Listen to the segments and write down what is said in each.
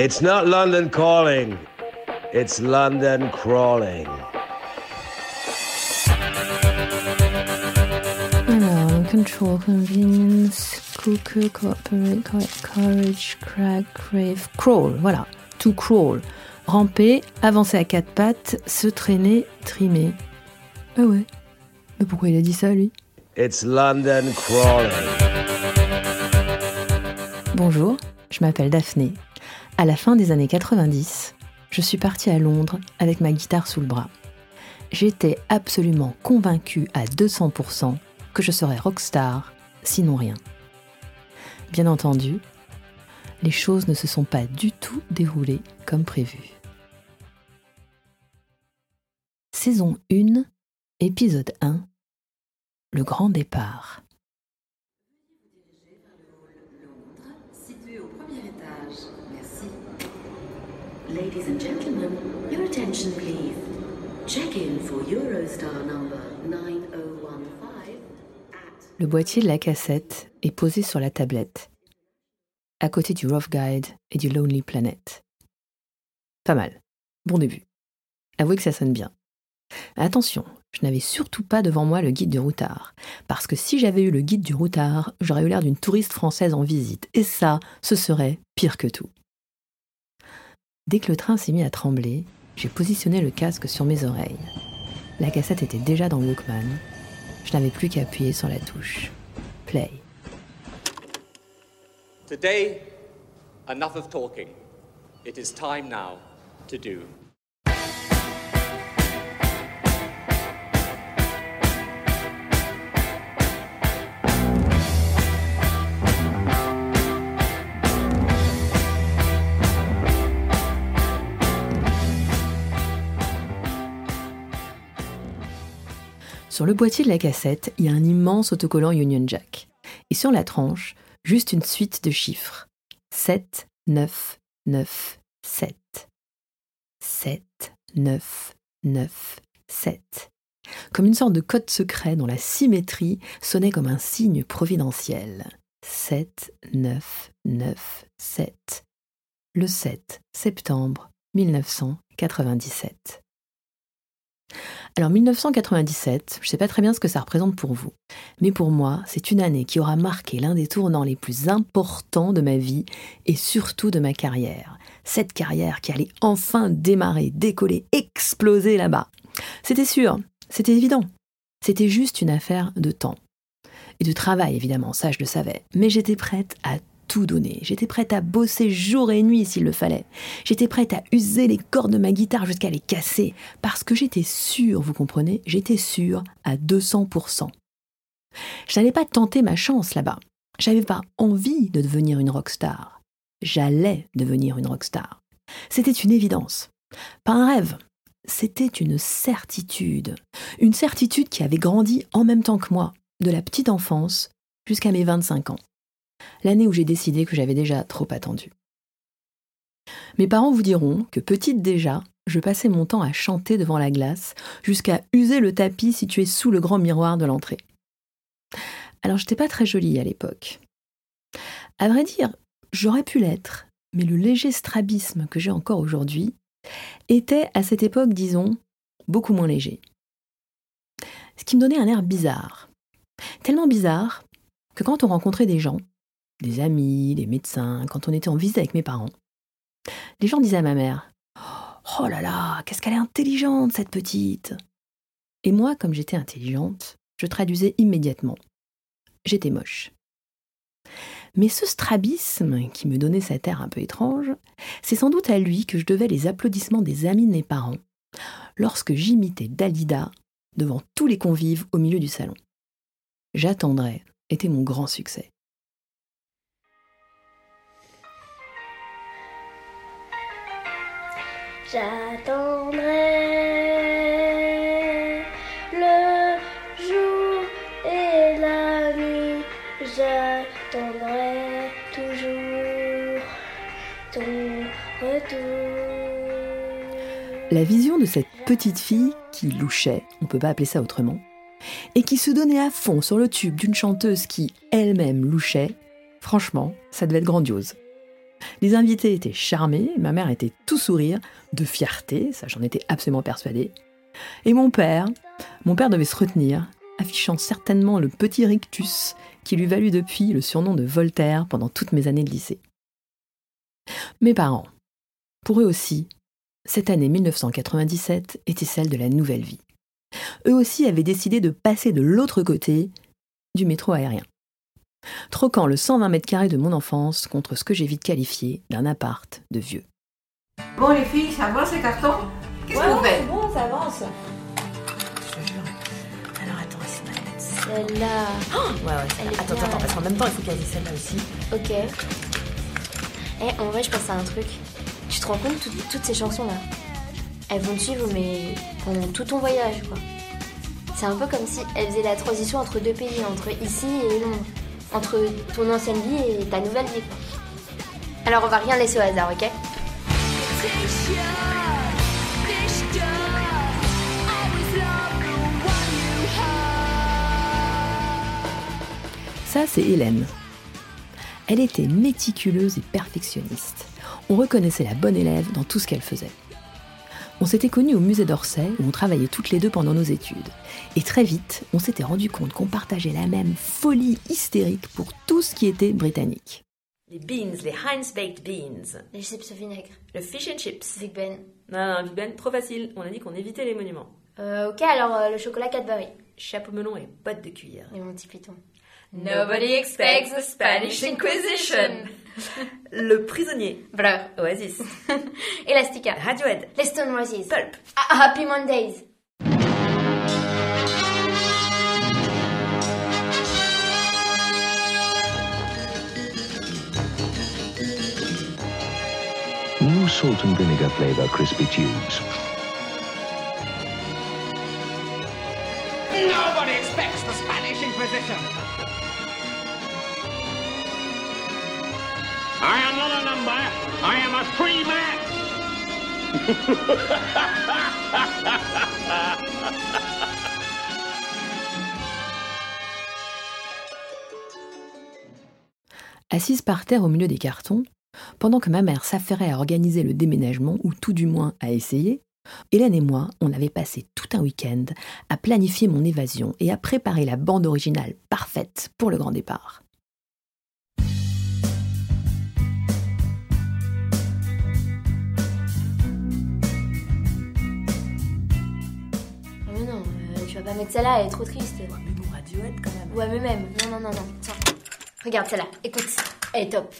It's not London calling, it's London crawling. Alors, control, convenience, cooker, cooperate, courage, crack, crave, crawl, voilà. To crawl. Ramper, avancer à quatre pattes, se traîner, trimer. Ah ouais. Mais pourquoi il a dit ça, lui? It's London crawling. Bonjour, je m'appelle Daphné. À la fin des années 90, je suis partie à Londres avec ma guitare sous le bras. J'étais absolument convaincue à 200% que je serais rockstar, sinon rien. Bien entendu, les choses ne se sont pas du tout déroulées comme prévu. Saison 1, épisode 1 Le grand départ. Situé au premier étage. Merci. Ladies and gentlemen, your attention please. Check in for Eurostar number 9015 at Le boîtier de la cassette est posé sur la tablette, à côté du Rough Guide et du Lonely Planet. Pas mal. Bon début. Avouez que ça sonne bien. Attention, je n'avais surtout pas devant moi le guide du routard, parce que si j'avais eu le guide du routard, j'aurais eu l'air d'une touriste française en visite, et ça, ce serait pire que tout. Dès que le train s'est mis à trembler, j'ai positionné le casque sur mes oreilles. La cassette était déjà dans Walkman. Je n'avais plus qu'à appuyer sur la touche. Play. Today, enough of talking. It is time now to do. Sur le boîtier de la cassette, il y a un immense autocollant Union Jack. Et sur la tranche, juste une suite de chiffres. 7, 9, 9, 7. 7, 9, 9, 7. Comme une sorte de code secret dont la symétrie sonnait comme un signe providentiel. 7, 9, 9, 7. Le 7 septembre 1997. Alors 1997, je ne sais pas très bien ce que ça représente pour vous, mais pour moi, c'est une année qui aura marqué l'un des tournants les plus importants de ma vie et surtout de ma carrière. Cette carrière qui allait enfin démarrer, décoller, exploser là-bas. C'était sûr, c'était évident. C'était juste une affaire de temps. Et de travail, évidemment, ça je le savais. Mais j'étais prête à tout donner. J'étais prête à bosser jour et nuit s'il le fallait. J'étais prête à user les cordes de ma guitare jusqu'à les casser. Parce que j'étais sûre, vous comprenez, j'étais sûre à 200%. Je n'allais pas tenter ma chance là-bas. J'avais pas envie de devenir une rockstar. J'allais devenir une rockstar. C'était une évidence. Pas un rêve. C'était une certitude. Une certitude qui avait grandi en même temps que moi, de la petite enfance jusqu'à mes 25 ans l'année où j'ai décidé que j'avais déjà trop attendu. Mes parents vous diront que petite déjà, je passais mon temps à chanter devant la glace jusqu'à user le tapis situé sous le grand miroir de l'entrée. Alors j'étais pas très jolie à l'époque. À vrai dire, j'aurais pu l'être, mais le léger strabisme que j'ai encore aujourd'hui était à cette époque, disons, beaucoup moins léger. Ce qui me donnait un air bizarre. Tellement bizarre que quand on rencontrait des gens, des amis, des médecins, quand on était en visite avec mes parents. Les gens disaient à ma mère Oh là là, qu'est-ce qu'elle est intelligente, cette petite Et moi, comme j'étais intelligente, je traduisais immédiatement J'étais moche. Mais ce strabisme, qui me donnait cet air un peu étrange, c'est sans doute à lui que je devais les applaudissements des amis de mes parents lorsque j'imitais Dalida devant tous les convives au milieu du salon. J'attendrai était mon grand succès. J'attendrai le jour et la nuit. J'attendrai toujours ton retour. La vision de cette petite fille qui louchait, on peut pas appeler ça autrement, et qui se donnait à fond sur le tube d'une chanteuse qui elle-même louchait, franchement, ça devait être grandiose. Les invités étaient charmés, ma mère était tout sourire, de fierté, ça j'en étais absolument persuadée. Et mon père, mon père devait se retenir, affichant certainement le petit rictus qui lui valut depuis le surnom de Voltaire pendant toutes mes années de lycée. Mes parents, pour eux aussi, cette année 1997 était celle de la nouvelle vie. Eux aussi avaient décidé de passer de l'autre côté du métro aérien. Troquant le 120 mètres carrés de mon enfance contre ce que j'ai vite qualifié d'un appart de vieux. Bon les filles, ça avance ces cartons? Qu'est-ce que vous faites? Bon, ça avance. Alors attends, c'est ma. Celle-là. Ouais, ouais, Elle est attends, attends, parce qu'en même temps, il faut caser celle-là aussi. Ok. Eh, en vrai, je pense à un truc. Tu te rends compte, tout- toutes ces chansons-là, elles vont te suivre, mais pendant tout ton voyage, quoi. C'est un peu comme si elles faisaient la transition entre deux pays, entre ici et Londres. Entre ton ancienne vie et ta nouvelle vie. Alors, on va rien laisser au hasard, ok? Ça, c'est Hélène. Elle était méticuleuse et perfectionniste. On reconnaissait la bonne élève dans tout ce qu'elle faisait. On s'était connus au musée d'Orsay où on travaillait toutes les deux pendant nos études. Et très vite, on s'était rendu compte qu'on partageait la même folie hystérique pour tout ce qui était britannique. Les beans, les Heinz Baked Beans, Les chips au vinaigre. le fish and chips. Big Ben. Non, non, Big Ben, trop facile. On a dit qu'on évitait les monuments. Euh, ok, alors euh, le chocolat Cadbury. Chapeau melon et bottes de cuir. Et mon petit python. Nobody expects the Spanish Inquisition. Le prisonnier. Blur. Oasis. Elastica. Radiohead. Les Stone Roses. Pulp. Ah, Happy Mondays. New salt and vinegar flavor crispy tubes. Nobody expects the Spanish Inquisition. Assise par terre au milieu des cartons, pendant que ma mère s'affairait à organiser le déménagement, ou tout du moins à essayer, Hélène et moi, on avait passé tout un week-end à planifier mon évasion et à préparer la bande originale parfaite pour le grand départ. Mettre celle-là, elle est trop triste. Mais bon, Radiohead quand même. Ouais, mais même. Non, non, non, non. Tiens. Regarde celle-là. Écoute. Elle est top.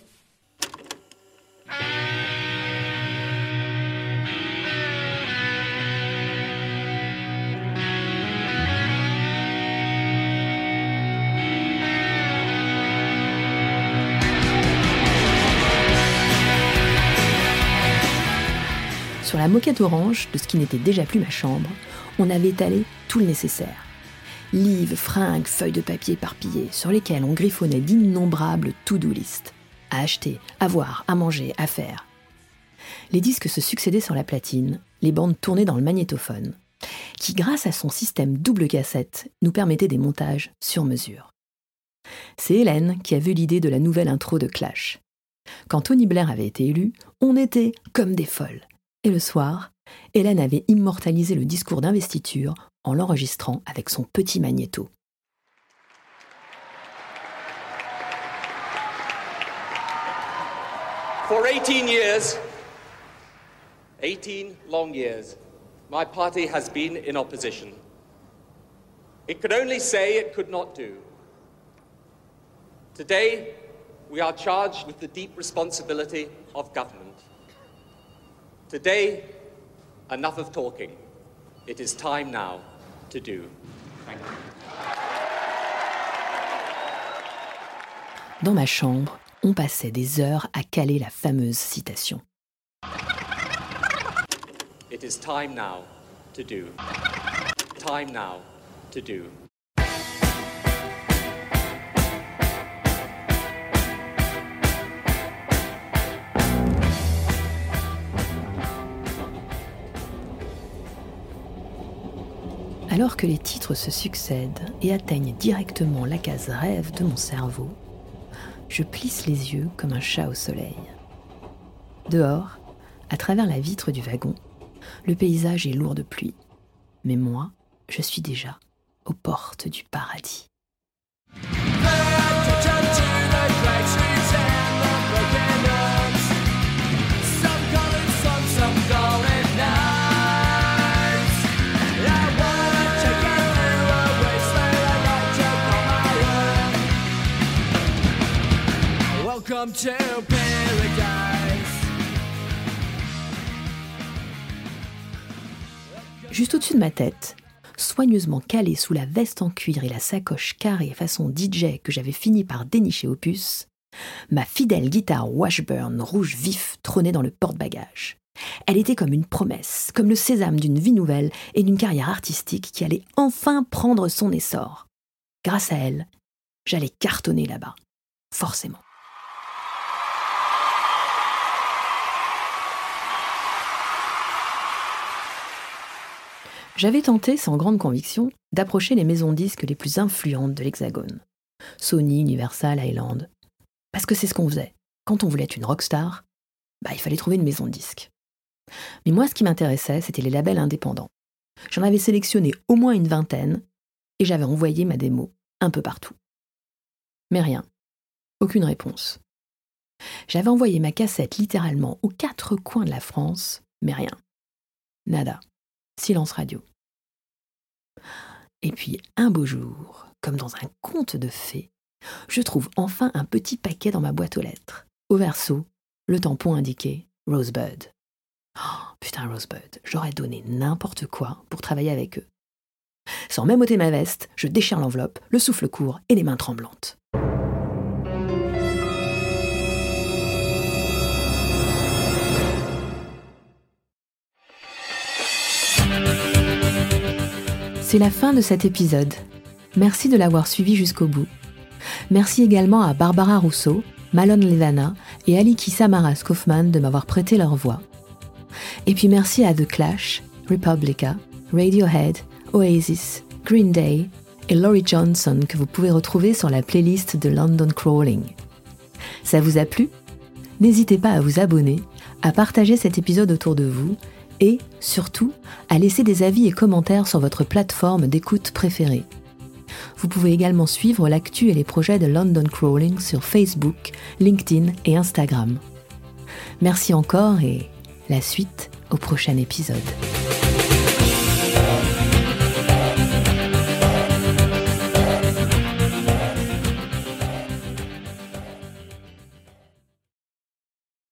Sur la moquette orange de ce qui n'était déjà plus ma chambre, on avait étalé tout le nécessaire. Livres, fringues, feuilles de papier éparpillées, sur lesquelles on griffonnait d'innombrables to-do list. À acheter, à voir, à manger, à faire. Les disques se succédaient sur la platine, les bandes tournaient dans le magnétophone, qui, grâce à son système double cassette, nous permettait des montages sur mesure. C'est Hélène qui a vu l'idée de la nouvelle intro de Clash. Quand Tony Blair avait été élu, on était comme des folles. Et le soir, Hélène avait immortalisé le discours d'investiture en l'enregistrant avec son petit magnéto. For 18 years, 18 long years, my party has been in opposition. It could only say it could not do. Today, we are charged with the deep responsibility of government. Today, enough of talking. It is time now to do. Thank you. Dans ma chambre, on passait des heures à caler la fameuse citation. It is time now to do. Time now to do. Alors que les titres se succèdent et atteignent directement la case rêve de mon cerveau, je plisse les yeux comme un chat au soleil. Dehors, à travers la vitre du wagon, le paysage est lourd de pluie. Mais moi, je suis déjà aux portes du paradis. Juste au-dessus de ma tête, soigneusement calée sous la veste en cuir et la sacoche carrée façon DJ que j'avais fini par dénicher au puce, ma fidèle guitare Washburn rouge vif trônait dans le porte-bagages. Elle était comme une promesse, comme le sésame d'une vie nouvelle et d'une carrière artistique qui allait enfin prendre son essor. Grâce à elle, j'allais cartonner là-bas, forcément. J'avais tenté, sans grande conviction, d'approcher les maisons disques les plus influentes de l'Hexagone. Sony, Universal, Island. Parce que c'est ce qu'on faisait. Quand on voulait être une rockstar, bah, il fallait trouver une maison de disques. Mais moi, ce qui m'intéressait, c'était les labels indépendants. J'en avais sélectionné au moins une vingtaine et j'avais envoyé ma démo un peu partout. Mais rien. Aucune réponse. J'avais envoyé ma cassette littéralement aux quatre coins de la France, mais rien. Nada. Silence radio. Et puis, un beau jour, comme dans un conte de fées, je trouve enfin un petit paquet dans ma boîte aux lettres. Au verso, le tampon indiqué Rosebud. Oh, putain, Rosebud, j'aurais donné n'importe quoi pour travailler avec eux. Sans même ôter ma veste, je déchire l'enveloppe, le souffle court et les mains tremblantes. C'est la fin de cet épisode. Merci de l'avoir suivi jusqu'au bout. Merci également à Barbara Rousseau, Malon Levana et Aliki Samaras Kaufman de m'avoir prêté leur voix. Et puis merci à The Clash, Republica, Radiohead, Oasis, Green Day et Laurie Johnson que vous pouvez retrouver sur la playlist de London Crawling. Ça vous a plu? N'hésitez pas à vous abonner, à partager cet épisode autour de vous et, surtout, à laisser des avis et commentaires sur votre plateforme d'écoute préférée. Vous pouvez également suivre l'actu et les projets de London Crawling sur Facebook, LinkedIn et Instagram. Merci encore et la suite au prochain épisode.